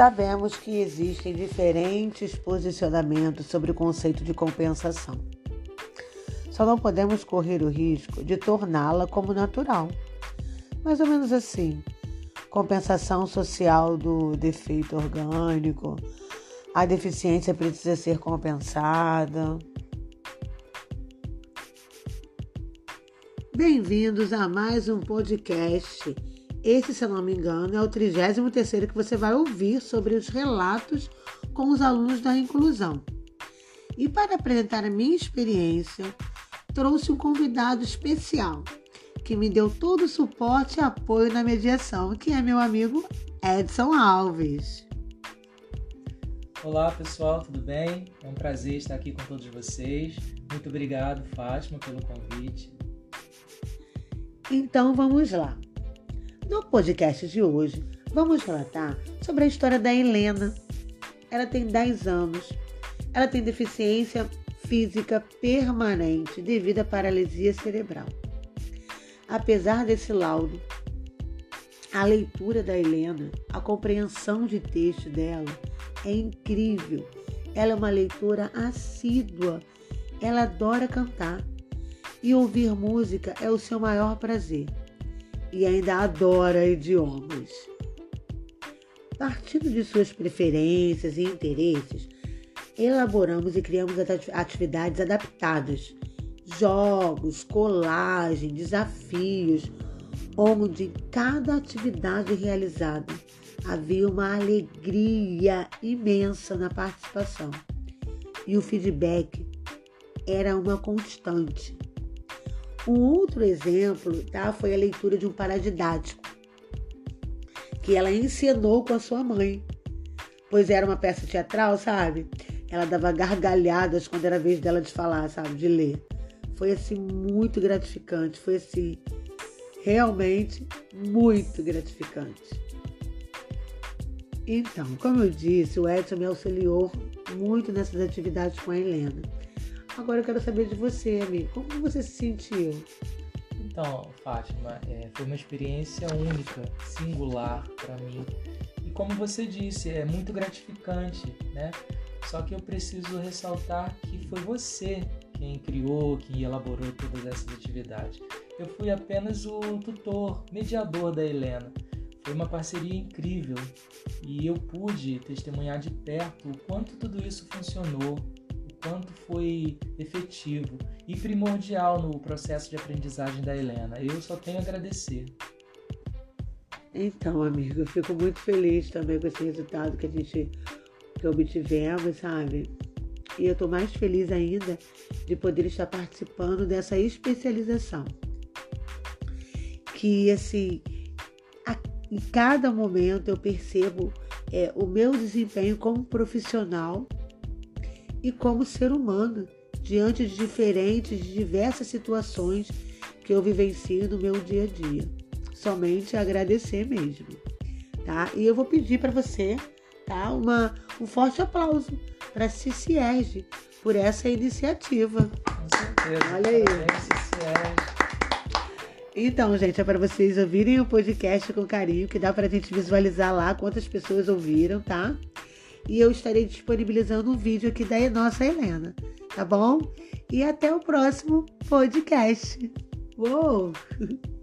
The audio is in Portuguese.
Sabemos que existem diferentes posicionamentos sobre o conceito de compensação. Só não podemos correr o risco de torná-la como natural. Mais ou menos assim: compensação social do defeito orgânico, a deficiência precisa ser compensada. Bem-vindos a mais um podcast. Esse, se eu não me engano, é o 33 que você vai ouvir sobre os relatos com os alunos da inclusão. E para apresentar a minha experiência, trouxe um convidado especial que me deu todo o suporte e apoio na mediação, que é meu amigo Edson Alves. Olá pessoal, tudo bem? É um prazer estar aqui com todos vocês. Muito obrigado, Fátima, pelo convite. Então vamos lá. No podcast de hoje, vamos relatar sobre a história da Helena. Ela tem 10 anos. Ela tem deficiência física permanente devido à paralisia cerebral. Apesar desse laudo, a leitura da Helena, a compreensão de texto dela é incrível. Ela é uma leitora assídua. Ela adora cantar e ouvir música é o seu maior prazer. E ainda adora idiomas. Partindo de suas preferências e interesses, elaboramos e criamos atividades adaptadas, jogos, colagem, desafios, onde em cada atividade realizada havia uma alegria imensa na participação e o feedback era uma constante. Um outro exemplo tá, foi a leitura de um paradidático que ela encenou com a sua mãe, pois era uma peça teatral, sabe? Ela dava gargalhadas quando era vez dela de falar, sabe? De ler. Foi assim muito gratificante, foi assim realmente muito gratificante. Então, como eu disse, o Edson me auxiliou muito nessas atividades com a Helena. Agora eu quero saber de você, amigo. Como você se sentiu? Então, Fátima, é, foi uma experiência única, singular para mim. E como você disse, é muito gratificante, né? Só que eu preciso ressaltar que foi você quem criou, quem elaborou todas essas atividades. Eu fui apenas o tutor, mediador da Helena. Foi uma parceria incrível e eu pude testemunhar de perto o quanto tudo isso funcionou, quanto foi efetivo e primordial no processo de aprendizagem da Helena. Eu só tenho a agradecer. Então, amigo, eu fico muito feliz também com esse resultado que a gente que obtivemos, sabe? E eu estou mais feliz ainda de poder estar participando dessa especialização. Que, assim, a, em cada momento eu percebo é, o meu desempenho como profissional e como ser humano diante de diferentes, de diversas situações que eu vivencio no meu dia a dia. Somente agradecer mesmo, tá? E eu vou pedir para você, tá? Uma, um forte aplauso para a CICIERG por essa iniciativa. Com certeza. Olha aí. Então, gente, é para vocês ouvirem o podcast com carinho, que dá para a gente visualizar lá quantas pessoas ouviram, tá? E eu estarei disponibilizando um vídeo aqui da nossa Helena, tá bom? E até o próximo podcast. Uou!